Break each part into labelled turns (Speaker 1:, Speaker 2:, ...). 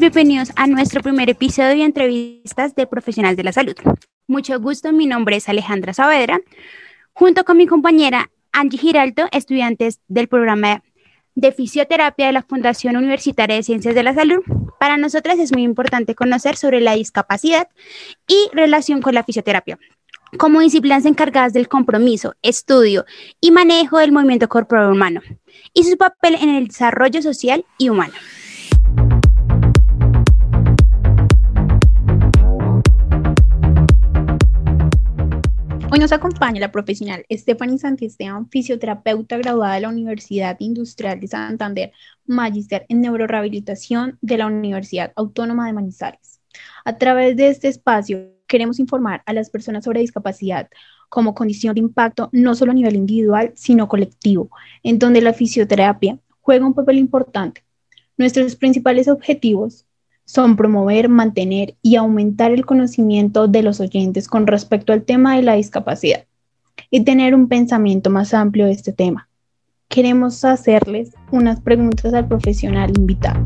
Speaker 1: bienvenidos a nuestro primer episodio de entrevistas de profesionales de la salud. Mucho gusto, mi nombre es Alejandra Saavedra, junto con mi compañera Angie Giraldo, estudiantes del programa de fisioterapia de la Fundación Universitaria de Ciencias de la Salud. Para nosotras es muy importante conocer sobre la discapacidad y relación con la fisioterapia, como disciplinas encargadas del compromiso, estudio y manejo del movimiento corporal humano y su papel en el desarrollo social y humano.
Speaker 2: Hoy nos acompaña la profesional Stephanie Santisteban, fisioterapeuta graduada de la Universidad Industrial de Santander, magíster en neurorehabilitación de la Universidad Autónoma de Manizales. A través de este espacio queremos informar a las personas sobre discapacidad como condición de impacto no solo a nivel individual, sino colectivo, en donde la fisioterapia juega un papel importante. Nuestros principales objetivos son promover, mantener y aumentar el conocimiento de los oyentes con respecto al tema de la discapacidad y tener un pensamiento más amplio de este tema. Queremos hacerles unas preguntas al profesional invitado.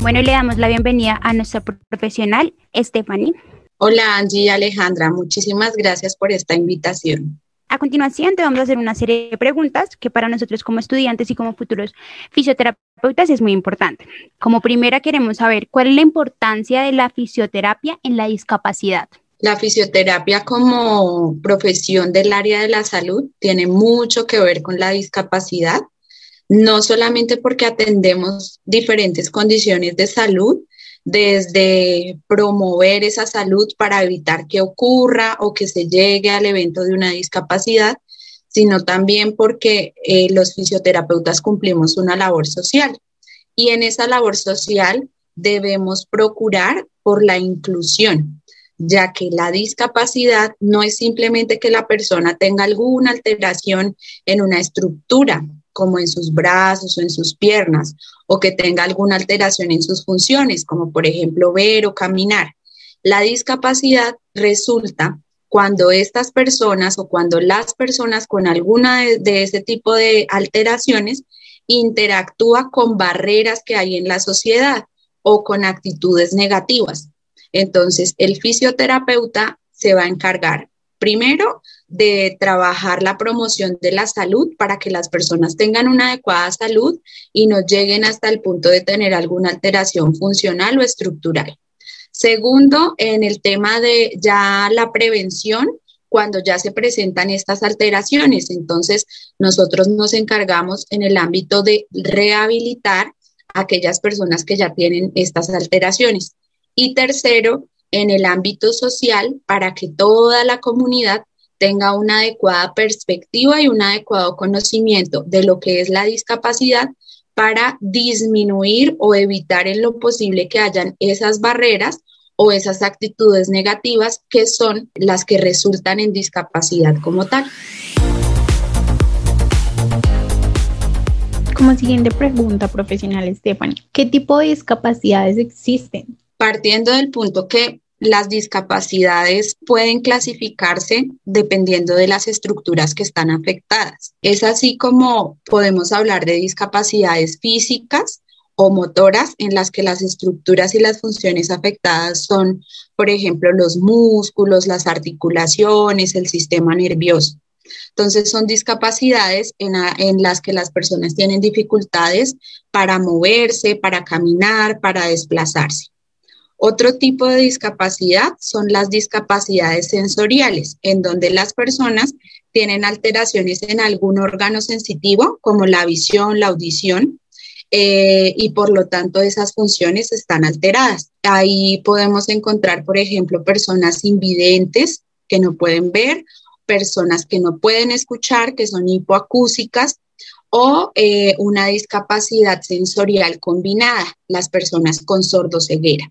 Speaker 1: Bueno, le damos la bienvenida a nuestra profesional, Stephanie.
Speaker 3: Hola Angie y Alejandra, muchísimas gracias por esta invitación.
Speaker 1: A continuación, te vamos a hacer una serie de preguntas que para nosotros como estudiantes y como futuros fisioterapeutas es muy importante. Como primera, queremos saber cuál es la importancia de la fisioterapia en la discapacidad.
Speaker 3: La fisioterapia como profesión del área de la salud tiene mucho que ver con la discapacidad, no solamente porque atendemos diferentes condiciones de salud, desde promover esa salud para evitar que ocurra o que se llegue al evento de una discapacidad, sino también porque eh, los fisioterapeutas cumplimos una labor social. Y en esa labor social debemos procurar por la inclusión, ya que la discapacidad no es simplemente que la persona tenga alguna alteración en una estructura, como en sus brazos o en sus piernas, o que tenga alguna alteración en sus funciones, como por ejemplo ver o caminar. La discapacidad resulta cuando estas personas o cuando las personas con alguna de, ese tipo de alteraciones interactúa con barreras que hay en la sociedad o con actitudes negativas. Entonces, el fisioterapeuta se va a encargar primero de trabajar la promoción de la salud para que las personas tengan una adecuada salud y no lleguen hasta el punto de tener alguna alteración funcional o estructural. Segundo, en el tema de ya la prevención, cuando ya se presentan estas alteraciones. Entonces, nosotros nos encargamos en el ámbito de rehabilitar a aquellas personas que ya tienen estas alteraciones. Y tercero, en el ámbito social, para que toda la comunidad tenga una adecuada perspectiva y un adecuado conocimiento de lo que es la discapacidad para disminuir o evitar en lo posible que hayan esas barreras o esas actitudes negativas que son las que resultan en discapacidad como tal.
Speaker 2: Como siguiente pregunta profesional, Stephanie, ¿qué tipo de discapacidades existen?
Speaker 3: Partiendo del punto que las discapacidades pueden clasificarse dependiendo de las estructuras que están afectadas. Es así como podemos hablar de discapacidades físicas o motoras en las que las estructuras y las funciones afectadas son, por ejemplo, los músculos, las articulaciones, el sistema nervioso. Entonces son discapacidades en, las que las personas tienen dificultades para moverse, para caminar, para desplazarse. Otro tipo de discapacidad son las discapacidades sensoriales, en donde las personas tienen alteraciones en algún órgano sensitivo, como la visión, la audición, eh, y por lo tanto esas funciones están alteradas. Ahí podemos encontrar, por ejemplo, personas invidentes que no pueden ver, personas que no pueden escuchar, que son hipoacúsicas, o eh, una discapacidad sensorial combinada, las personas con sordoceguera.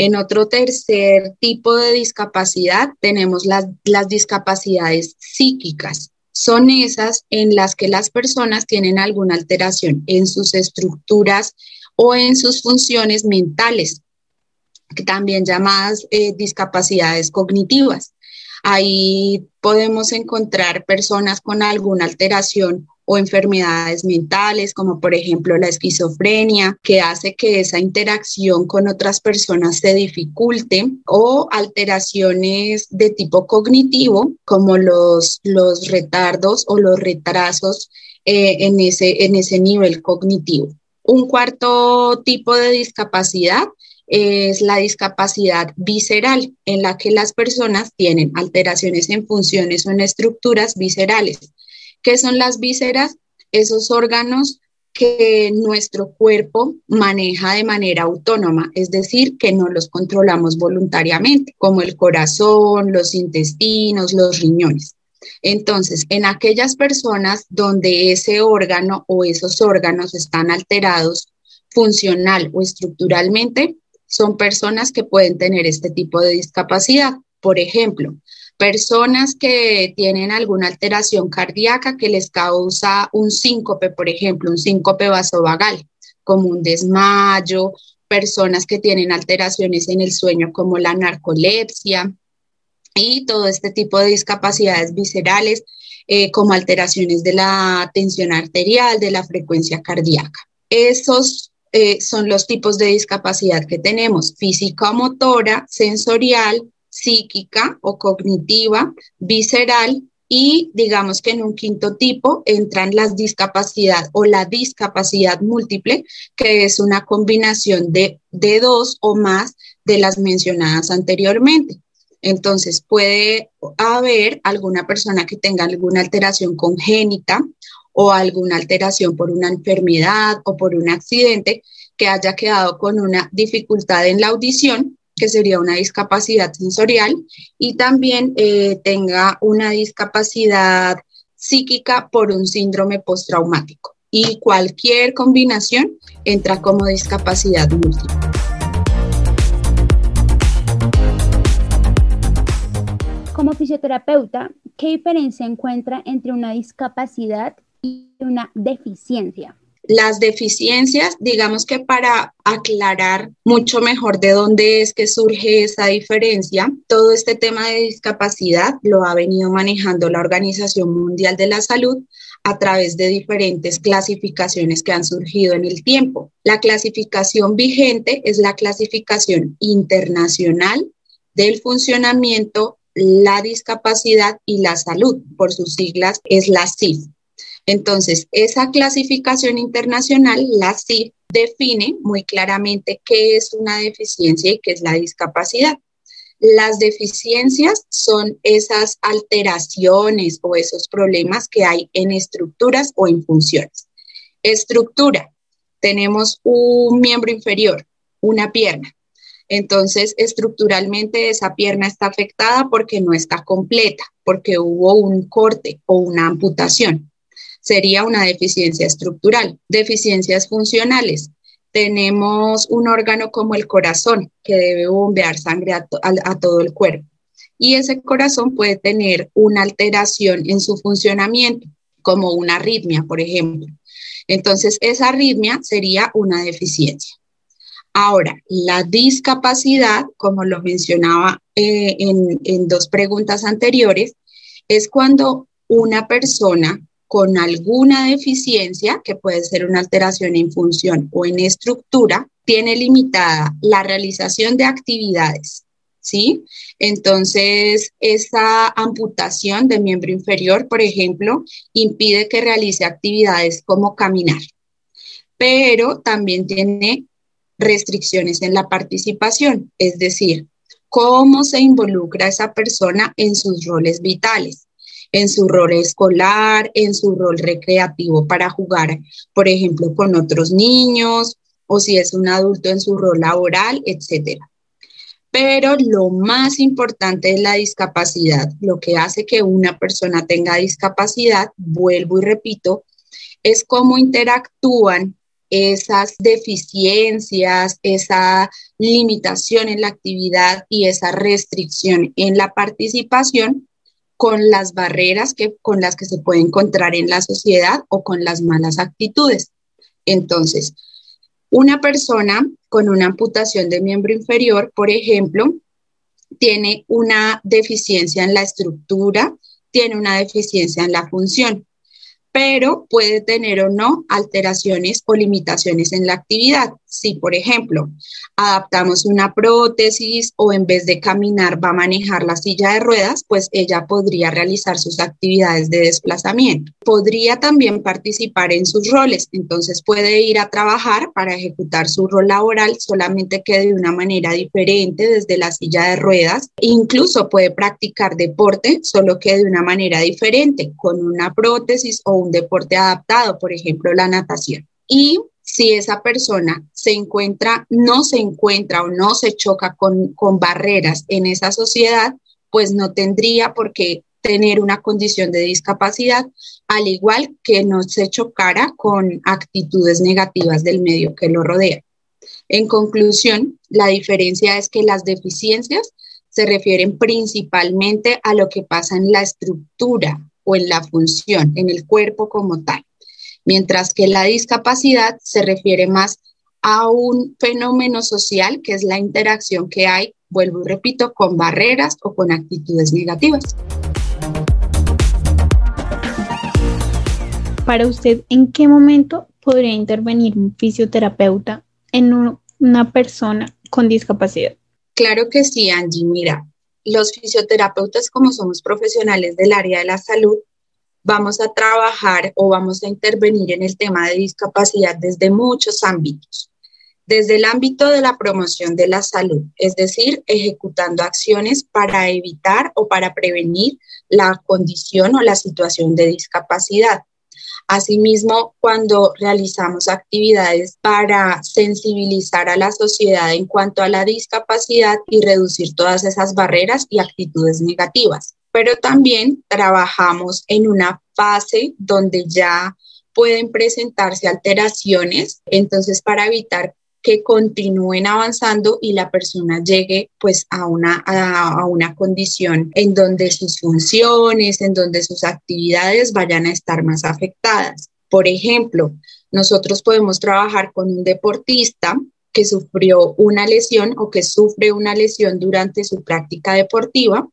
Speaker 3: En otro tercer tipo de discapacidad tenemos las, discapacidades psíquicas. Son esas en las que las personas tienen alguna alteración en sus estructuras o en sus funciones mentales, también llamadas eh, discapacidades cognitivas. Ahí podemos encontrar personas con alguna alteración o enfermedades mentales, como por ejemplo la esquizofrenia, que hace que esa interacción con otras personas se dificulte, o alteraciones de tipo cognitivo, como los, los retardos o los retrasos eh, en, ese, en ese nivel cognitivo. Un cuarto tipo de discapacidad es la discapacidad visceral, en la que las personas tienen alteraciones en funciones o en estructuras viscerales. ¿Qué son las vísceras? Esos órganos que nuestro cuerpo maneja de manera autónoma, es decir, que no los controlamos voluntariamente, como el corazón, los intestinos, los riñones. Entonces, en aquellas personas donde ese órgano o esos órganos están alterados funcional o estructuralmente, son personas que pueden tener este tipo de discapacidad. Por ejemplo, personas que tienen alguna alteración cardíaca que les causa un síncope, por ejemplo, un síncope vasovagal, como un desmayo, personas que tienen alteraciones en el sueño como la narcolepsia y todo este tipo de discapacidades viscerales eh, como alteraciones de la tensión arterial, de la frecuencia cardíaca. Esos eh, son los tipos de discapacidad que tenemos, física motora, sensorial, psíquica o cognitiva, visceral y digamos que en un quinto tipo entran las discapacidad o la discapacidad múltiple, que es una combinación de, de dos o más de las mencionadas anteriormente. Entonces puede haber alguna persona que tenga alguna alteración congénita o alguna alteración por una enfermedad o por un accidente que haya quedado con una dificultad en la audición, que sería una discapacidad sensorial, y también eh, tenga una discapacidad psíquica por un síndrome postraumático. Y cualquier combinación entra como discapacidad múltiple.
Speaker 1: Como fisioterapeuta, ¿qué diferencia encuentra entre una discapacidad y una deficiencia.
Speaker 3: Las deficiencias, digamos que para aclarar mucho mejor de dónde es que surge esa diferencia, todo este tema de discapacidad lo ha venido manejando la Organización Mundial de la Salud a través de diferentes clasificaciones que han surgido en el tiempo. La clasificación vigente es la clasificación internacional del funcionamiento, la discapacidad y la salud. Por sus siglas es la CIF. Entonces, esa clasificación internacional, la CIF, define muy claramente qué es una deficiencia y qué es la discapacidad. Las deficiencias son esas alteraciones o esos problemas que hay en estructuras o en funciones. Estructura, tenemos un miembro inferior, una pierna. Entonces, estructuralmente esa pierna está afectada porque no está completa, porque hubo un corte o una amputación sería una deficiencia estructural. Deficiencias funcionales. Tenemos un órgano como el corazón que debe bombear sangre a, todo el cuerpo. Y ese corazón puede tener una alteración en su funcionamiento, como una arritmia, por ejemplo. Entonces, esa arritmia sería una deficiencia. Ahora, la discapacidad, como lo mencionaba eh, en, en dos preguntas anteriores, es cuando una persona con alguna deficiencia, que puede ser una alteración en función o en estructura, tiene limitada la realización de actividades, ¿sí? Entonces, esa amputación de miembro inferior, por ejemplo, impide que realice actividades como caminar, pero también tiene restricciones en la participación, es decir, cómo se involucra esa persona en sus roles vitales en su rol escolar, en su rol recreativo para jugar, por ejemplo, con otros niños o si es un adulto en su rol laboral, etcétera. Pero lo más importante es la discapacidad. Lo que hace que una persona tenga discapacidad, vuelvo y repito, es cómo interactúan esas deficiencias, esa limitación en la actividad y esa restricción en la participación con las barreras que, con las que se puede encontrar en la sociedad o con las malas actitudes. Entonces, una persona con una amputación de miembro inferior, por ejemplo, tiene una deficiencia en la estructura, tiene una deficiencia en la función, pero puede tener o no alteraciones o limitaciones en la actividad. Si, por ejemplo, adaptamos una prótesis o en vez de caminar va a manejar la silla de ruedas, pues ella podría realizar sus actividades de desplazamiento. Podría también participar en sus roles, entonces puede ir a trabajar para ejecutar su rol laboral, solamente que de una manera diferente desde la silla de ruedas. Incluso puede practicar deporte, solo que de una manera diferente, con una prótesis o un deporte adaptado, por ejemplo, la natación. Y si esa persona se encuentra, no se encuentra o no se choca con, con barreras en esa sociedad, pues no tendría por qué tener una condición de discapacidad, al igual que no se chocara con actitudes negativas del medio que lo rodea. En conclusión, la diferencia es que las deficiencias se refieren principalmente a lo que pasa en la estructura o en la función, en el cuerpo como tal mientras que la discapacidad se refiere más a un fenómeno social que es la interacción que hay, vuelvo y repito, con barreras o con actitudes negativas.
Speaker 2: Para usted, ¿en qué momento podría intervenir un fisioterapeuta en una persona con discapacidad?
Speaker 3: Claro que sí, Angie. Mira, los fisioterapeutas, como somos profesionales del área de la salud, vamos a trabajar o vamos a intervenir en el tema de discapacidad desde muchos ámbitos. Desde el ámbito de la promoción de la salud, es decir, ejecutando acciones para evitar o para prevenir la condición o la situación de discapacidad. Asimismo, cuando realizamos actividades para sensibilizar a la sociedad en cuanto a la discapacidad y reducir todas esas barreras y actitudes negativas pero también trabajamos en una fase donde ya pueden presentarse alteraciones, entonces para evitar que continúen avanzando y la persona llegue pues a una, a, una condición en donde sus funciones, en donde sus actividades vayan a estar más afectadas. Por ejemplo, nosotros podemos trabajar con un deportista sufrió una lesión o que sufre una lesión durante su práctica deportiva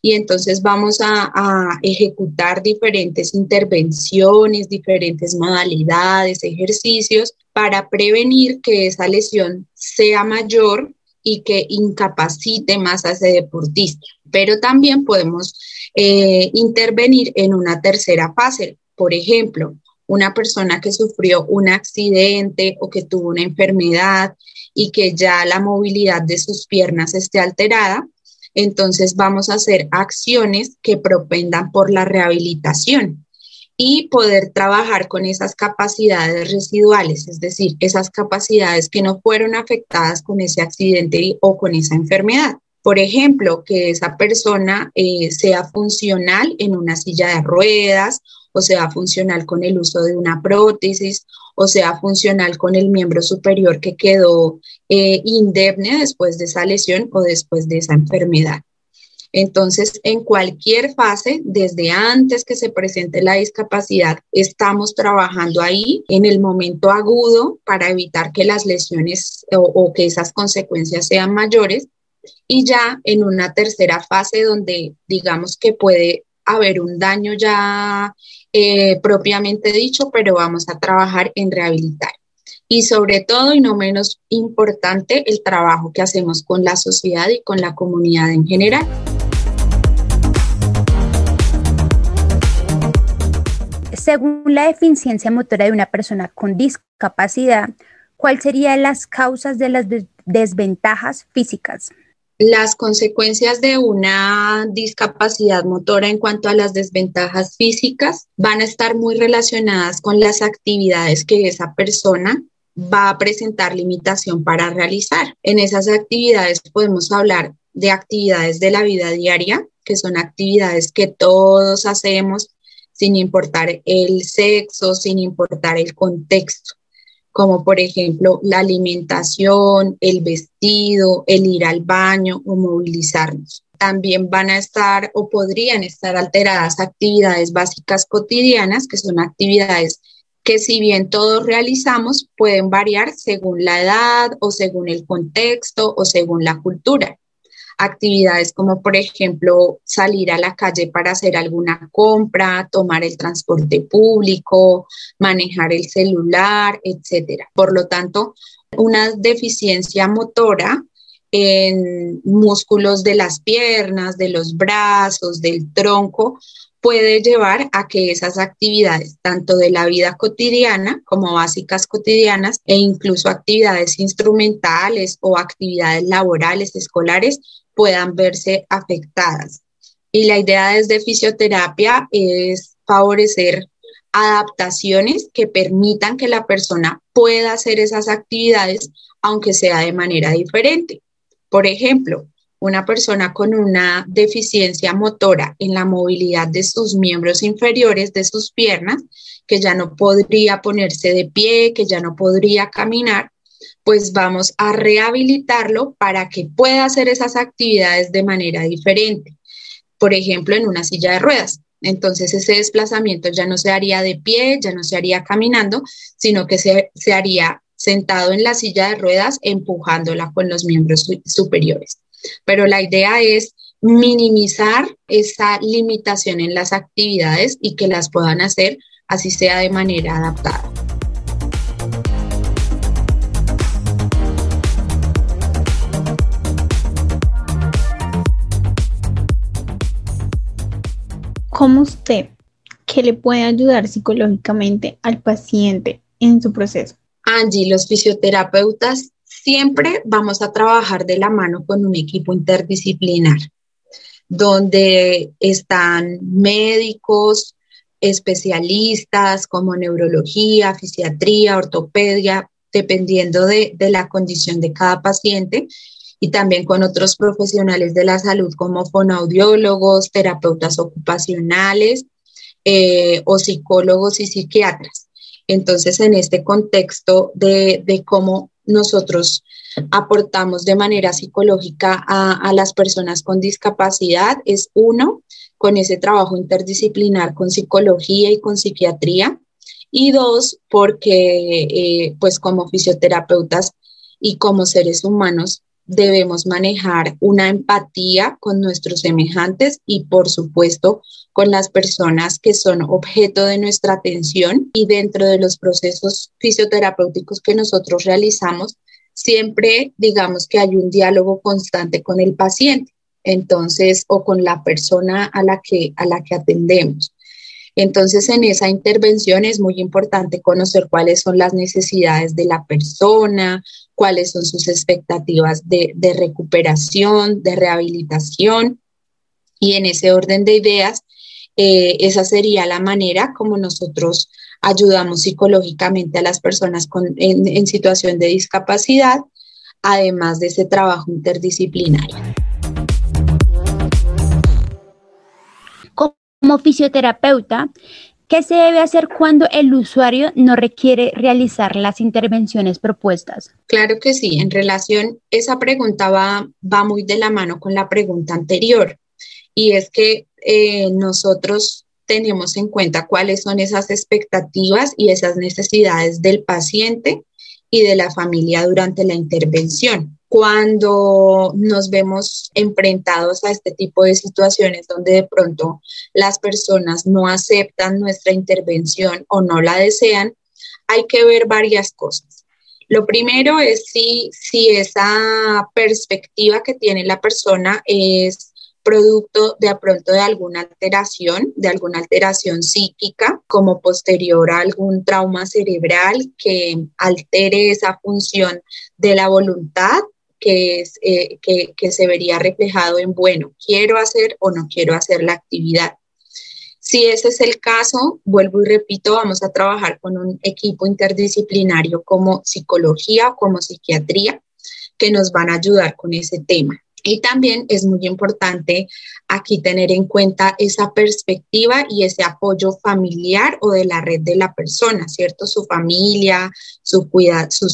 Speaker 3: y entonces vamos a, ejecutar diferentes intervenciones, diferentes modalidades, ejercicios para prevenir que esa lesión sea mayor y que incapacite más a ese deportista. Pero también podemos eh, intervenir en una tercera fase. Por ejemplo, una persona que sufrió un accidente o que tuvo una enfermedad y que ya la movilidad de sus piernas esté alterada, entonces vamos a hacer acciones que propendan por la rehabilitación y poder trabajar con esas capacidades residuales, es decir, esas capacidades que no fueron afectadas con ese accidente o con esa enfermedad. Por ejemplo, que esa persona eh, sea funcional en una silla de ruedas o sea funcional con el uso de una prótesis o sea funcional con el miembro superior que quedó eh, indemne después de esa lesión o después de esa enfermedad. Entonces, en cualquier fase, desde antes que se presente la discapacidad, estamos trabajando ahí en el momento agudo para evitar que las lesiones o, o que esas consecuencias sean mayores. Y ya en una tercera fase donde digamos que puede haber un daño ya eh, propiamente dicho, pero vamos a trabajar en rehabilitar. Y sobre todo, y no menos importante, el trabajo que hacemos con la sociedad y con la comunidad en general.
Speaker 1: Según la deficiencia motora de una persona con discapacidad, ¿cuáles serían las causas de las desventajas físicas?
Speaker 3: Las consecuencias de una discapacidad motora en cuanto a las desventajas físicas van a estar muy relacionadas con las actividades que esa persona va a presentar limitación para realizar. En esas actividades podemos hablar de actividades de la vida diaria, que son actividades que todos hacemos sin importar el sexo, sin importar el contexto como por ejemplo la alimentación, el vestido, el ir al baño o movilizarnos. También van a estar o podrían estar alteradas actividades básicas cotidianas, que son actividades que si bien todos realizamos, pueden variar según la edad o según el contexto o según la cultura. Actividades como por ejemplo salir a la calle para hacer alguna compra, tomar el transporte público, manejar el celular, etcétera. Por lo tanto, una deficiencia motora en músculos de las piernas, de los brazos, del tronco, puede llevar a que esas actividades, tanto de la vida cotidiana como básicas cotidianas e incluso actividades instrumentales o actividades laborales, escolares, puedan verse afectadas. Y la idea desde fisioterapia es favorecer adaptaciones que permitan que la persona pueda hacer esas actividades, aunque sea de manera diferente. Por ejemplo, una persona con una deficiencia motora en la movilidad de sus miembros inferiores, de sus piernas, que ya no podría ponerse de pie, que ya no podría caminar, pues vamos a rehabilitarlo para que pueda hacer esas actividades de manera diferente. Por ejemplo, en una silla de ruedas. Entonces ese desplazamiento ya no se haría de pie, ya no se haría caminando, sino que se, se haría sentado en la silla de ruedas empujándola con los miembros superiores. Pero la idea es minimizar esa limitación en las actividades y que las puedan hacer así sea de manera adaptada.
Speaker 2: ¿Cómo usted que le puede ayudar psicológicamente al paciente en su proceso?
Speaker 3: Angie, los fisioterapeutas siempre vamos a trabajar de la mano con un equipo interdisciplinar, donde están médicos, especialistas como neurología, fisiatría, ortopedia, dependiendo de, la condición de cada paciente, y también con otros profesionales de la salud como fonoaudiólogos, terapeutas ocupacionales eh, o psicólogos y psiquiatras. Entonces, en este contexto de, cómo nosotros aportamos de manera psicológica a, las personas con discapacidad, es uno, con ese trabajo interdisciplinar con psicología y con psiquiatría, y dos, porque eh, pues como fisioterapeutas y como seres humanos debemos manejar una empatía con nuestros semejantes y por supuesto con las personas que son objeto de nuestra atención y dentro de los procesos fisioterapéuticos que nosotros realizamos, siempre digamos que hay un diálogo constante con el paciente, entonces, o con la persona a la que, a la que atendemos. Entonces, en esa intervención es muy importante conocer cuáles son las necesidades de la persona, cuáles son sus expectativas de, recuperación, de rehabilitación. Y en ese orden de ideas, eh, esa sería la manera como nosotros ayudamos psicológicamente a las personas en, en situación de discapacidad, además de ese trabajo interdisciplinario.
Speaker 1: Como fisioterapeuta, ¿qué se debe hacer cuando el usuario no requiere realizar las intervenciones propuestas?
Speaker 3: Claro que sí, en relación, esa pregunta va, va muy de la mano con la pregunta anterior, y es que eh, nosotros tenemos en cuenta cuáles son esas expectativas y esas necesidades del paciente y de la familia durante la intervención cuando nos vemos enfrentados a este tipo de situaciones donde de pronto las personas no aceptan nuestra intervención o no la desean, hay que ver varias cosas. Lo primero es si, si esa perspectiva que tiene la persona es producto de pronto de alguna alteración, de alguna alteración psíquica, como posterior a algún trauma cerebral que altere esa función de la voluntad que, es, eh, que, que se vería reflejado en, bueno, quiero hacer o no quiero hacer la actividad. Si ese es el caso, vuelvo y repito, vamos a trabajar con un equipo interdisciplinario como psicología, como psiquiatría, que nos van a ayudar con ese tema. Y también es muy importante aquí tener en cuenta esa perspectiva y ese apoyo familiar o de la red de la persona, ¿cierto? Su familia, sus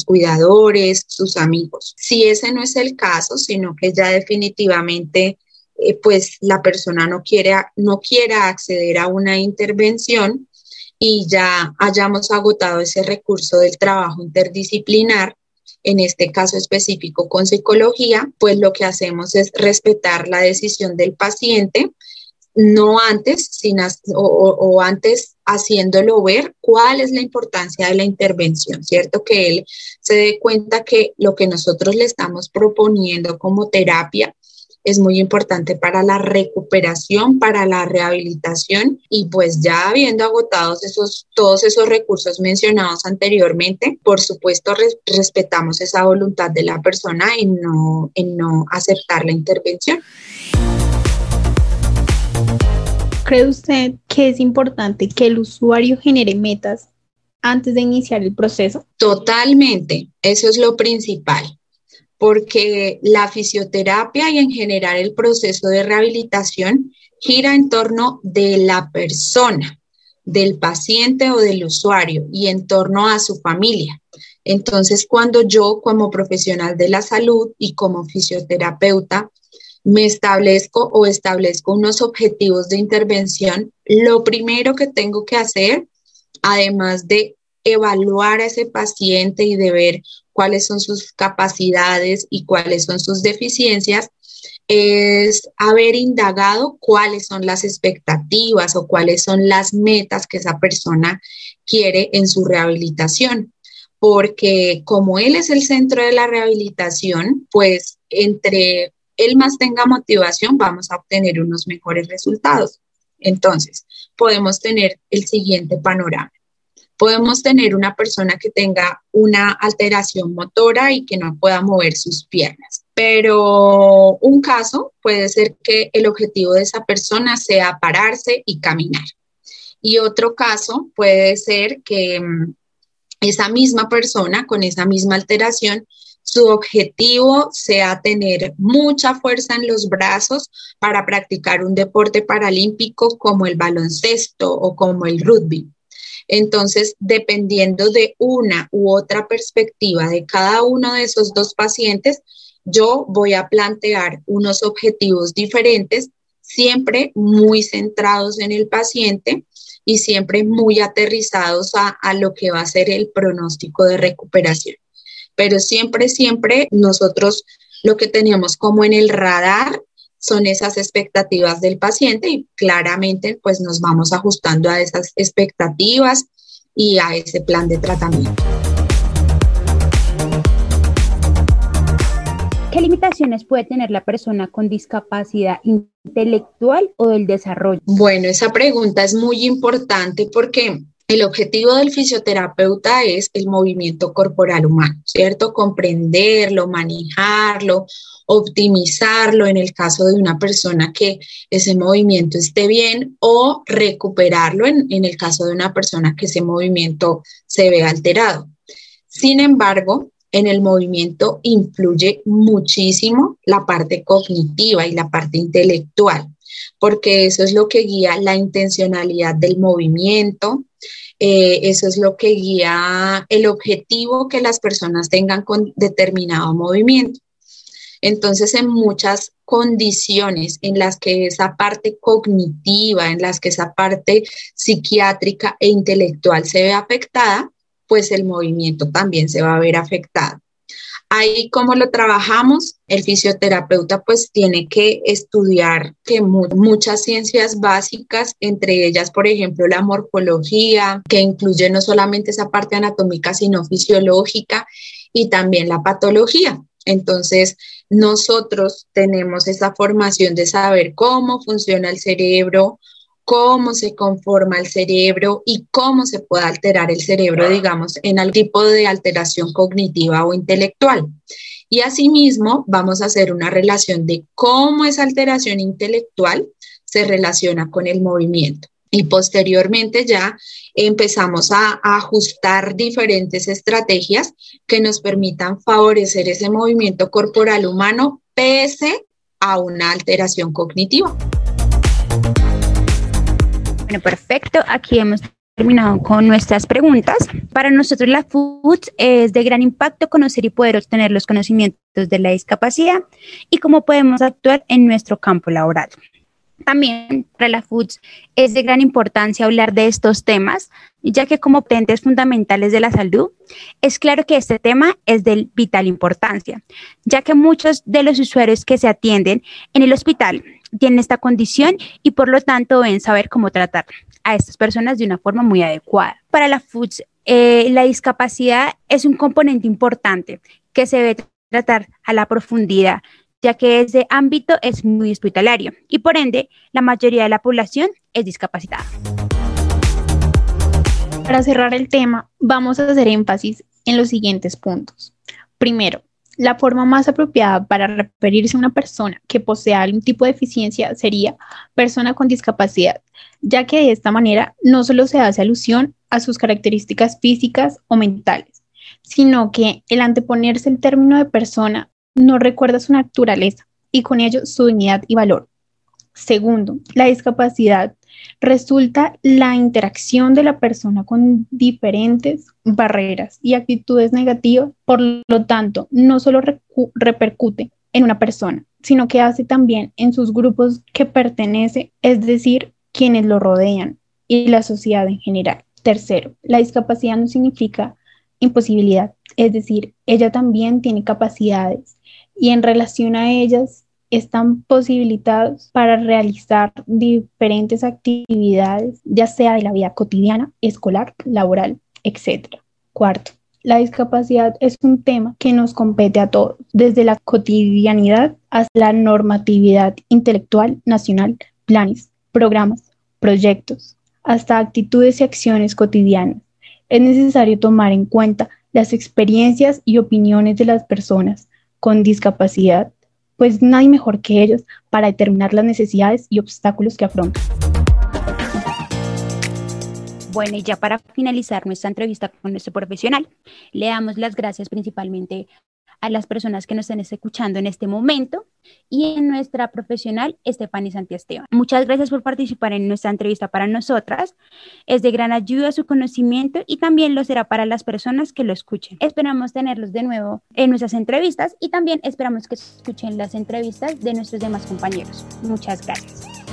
Speaker 3: cuidadores, sus amigos. Si ese no es el caso, sino que ya definitivamente eh, pues la persona no quiere, no quiera acceder a una intervención y ya hayamos agotado ese recurso del trabajo interdisciplinar, en este caso específico con psicología, pues lo que hacemos es respetar la decisión del paciente, no antes, sin, o, antes haciéndolo ver cuál es la importancia de la intervención, ¿cierto? Que él se dé cuenta que lo que nosotros le estamos proponiendo como terapia es muy importante para la recuperación, para la rehabilitación y pues ya habiendo agotado esos, todos esos recursos mencionados anteriormente, por supuesto respetamos esa voluntad de la persona en no, en no aceptar la intervención.
Speaker 2: ¿Cree usted que es importante que el usuario genere metas antes de iniciar el proceso?
Speaker 3: Totalmente, eso es lo principal porque la fisioterapia y en general el proceso de rehabilitación gira en torno de la persona, del paciente o del usuario y en torno a su familia. Entonces, cuando yo como profesional de la salud y como fisioterapeuta me establezco o establezco unos objetivos de intervención, lo primero que tengo que hacer, además de evaluar a ese paciente y de ver cuáles son sus capacidades y cuáles son sus deficiencias, es haber indagado cuáles son las expectativas o cuáles son las metas que esa persona quiere en su rehabilitación. Porque como él es el centro de la rehabilitación, pues entre él más tenga motivación, vamos a obtener unos mejores resultados. Entonces, podemos tener el siguiente panorama. Podemos tener una persona que tenga una alteración motora y que no pueda mover sus piernas, pero un caso puede ser que el objetivo de esa persona sea pararse y caminar. Y otro caso puede ser que mm, esa misma persona con esa misma alteración su objetivo sea tener mucha fuerza en los brazos para practicar un deporte paralímpico como el baloncesto o como el rugby. Entonces, dependiendo de una u otra perspectiva de cada uno de esos dos pacientes, yo voy a plantear unos objetivos diferentes, siempre muy centrados en el paciente y siempre muy aterrizados a, lo que va a ser el pronóstico de recuperación. Pero siempre, siempre nosotros lo que tenemos como en el radar son esas expectativas del paciente y claramente pues nos vamos ajustando a esas expectativas y a ese plan de tratamiento.
Speaker 1: ¿Qué limitaciones puede tener la persona con discapacidad intelectual o del desarrollo?
Speaker 3: Bueno, esa pregunta es muy importante porque el objetivo del fisioterapeuta es el movimiento corporal humano, ¿cierto? Comprenderlo, manejarlo, optimizarlo en el caso de una persona que ese movimiento esté bien o recuperarlo en, el caso de una persona que ese movimiento se ve alterado. Sin embargo, en el movimiento influye muchísimo la parte cognitiva y la parte intelectual, porque eso es lo que guía la intencionalidad del movimiento, eh, eso es lo que guía el objetivo que las personas tengan con determinado movimiento. Entonces, en muchas condiciones en las que esa parte cognitiva, en las que esa parte psiquiátrica e intelectual se ve afectada, pues el movimiento también se va a ver afectado. Ahí como lo trabajamos, el fisioterapeuta pues tiene que estudiar que muchas ciencias básicas, entre ellas por ejemplo la morfología, que incluye no solamente esa parte anatómica sino fisiológica y también la patología. Entonces, nosotros tenemos esa formación de saber cómo funciona el cerebro, cómo se conforma el cerebro y cómo se puede alterar el cerebro, digamos, en algún tipo de alteración cognitiva o intelectual. Y asimismo, vamos a hacer una relación de cómo esa alteración intelectual se relaciona con el movimiento y posteriormente ya empezamos a, ajustar diferentes estrategias que nos permitan favorecer ese movimiento corporal humano pese a una alteración cognitiva.
Speaker 1: Perfecto. Aquí hemos terminado con nuestras preguntas. Para nosotros la FUD es de gran impacto conocer y poder obtener los conocimientos de la discapacidad y cómo podemos actuar en nuestro campo laboral. También para la Foods es de gran importancia hablar de estos temas, ya que como potentes fundamentales de la salud, es claro que este tema es de vital importancia, ya que muchos de los usuarios que se atienden en el hospital tienen esta condición y por lo tanto deben saber cómo tratar a estas personas de una forma muy adecuada. Para la Foods, eh, la discapacidad es un componente importante que se debe tratar a la profundidad ya que ese ámbito es muy hospitalario y por ende la mayoría de la población es discapacitada.
Speaker 2: Para cerrar el tema, vamos a hacer énfasis en los siguientes puntos. Primero, la forma más apropiada para referirse a una persona que posea algún tipo de deficiencia sería persona con discapacidad, ya que de esta manera no solo se hace alusión a sus características físicas o mentales, sino que el anteponerse el término de persona no recuerda su naturaleza y con ello su dignidad y valor. Segundo, la discapacidad resulta la interacción de la persona con diferentes barreras y actitudes negativas, por lo tanto, no solo repercute en una persona, sino que hace también en sus grupos que pertenece, es decir, quienes lo rodean y la sociedad en general. Tercero, la discapacidad no significa imposibilidad, es decir, ella también tiene capacidades y en relación a ellas están posibilitados para realizar diferentes actividades, ya sea de la vida cotidiana, escolar, laboral, etc. Cuarto, la discapacidad es un tema que nos compete a todos, desde la cotidianidad hasta la normatividad intelectual nacional, planes, programas, proyectos, hasta actitudes y acciones cotidianas. Es necesario tomar en cuenta las experiencias y opiniones de las personas, con discapacidad, pues nadie mejor que ellos para determinar las necesidades y obstáculos que afrontan.
Speaker 1: Bueno, y ya para finalizar nuestra entrevista con nuestro profesional, le damos las gracias principalmente a las personas que nos estén escuchando en este momento y en nuestra profesional Estefany Santiesteban. Muchas gracias por participar en nuestra entrevista para nosotras. Es de gran ayuda su conocimiento y también lo será para las personas que lo escuchen. Esperamos tenerlos de nuevo en nuestras entrevistas y también esperamos que escuchen las entrevistas de nuestros demás compañeros. Muchas gracias.